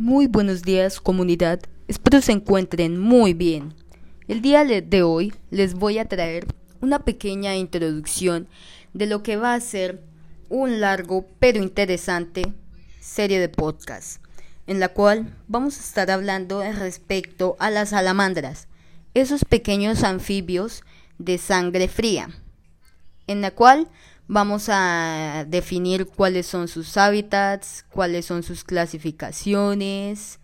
Muy buenos días comunidad, espero se encuentren muy bien. El día de hoy les voy a traer una pequeña introducción de lo que va a ser un largo pero interesante serie de podcast, en la cual vamos a estar hablando respecto a las salamandras, esos pequeños anfibios de sangre fría, en la cual vamos a definir cuáles son sus hábitats, cuáles son sus clasificaciones,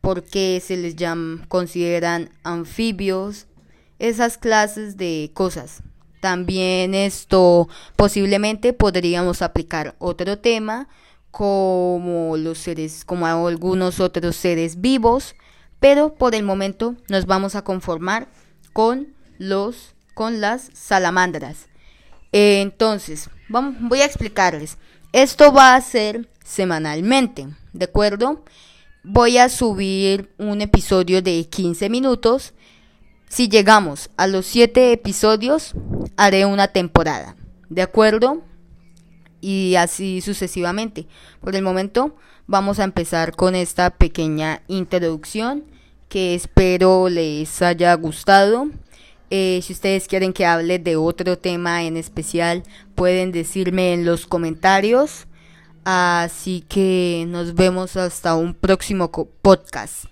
por qué se les llaman, consideran anfibios, esas clases de cosas. También esto posiblemente podríamos aplicar otro tema como los seres, como algunos otros seres vivos, pero por el momento nos vamos a conformar con los con las salamandras. Entonces, vamos, voy a explicarles. Esto va a ser semanalmente, ¿de acuerdo? Voy a subir un episodio de 15 minutos. Si llegamos a los 7 episodios, haré una temporada, ¿de acuerdo? Y así sucesivamente. Por el momento, vamos a empezar con esta pequeña introducción que espero les haya gustado. Eh, si ustedes quieren que hable de otro tema en especial, pueden decirme en los comentarios. Así que nos vemos hasta un próximo podcast.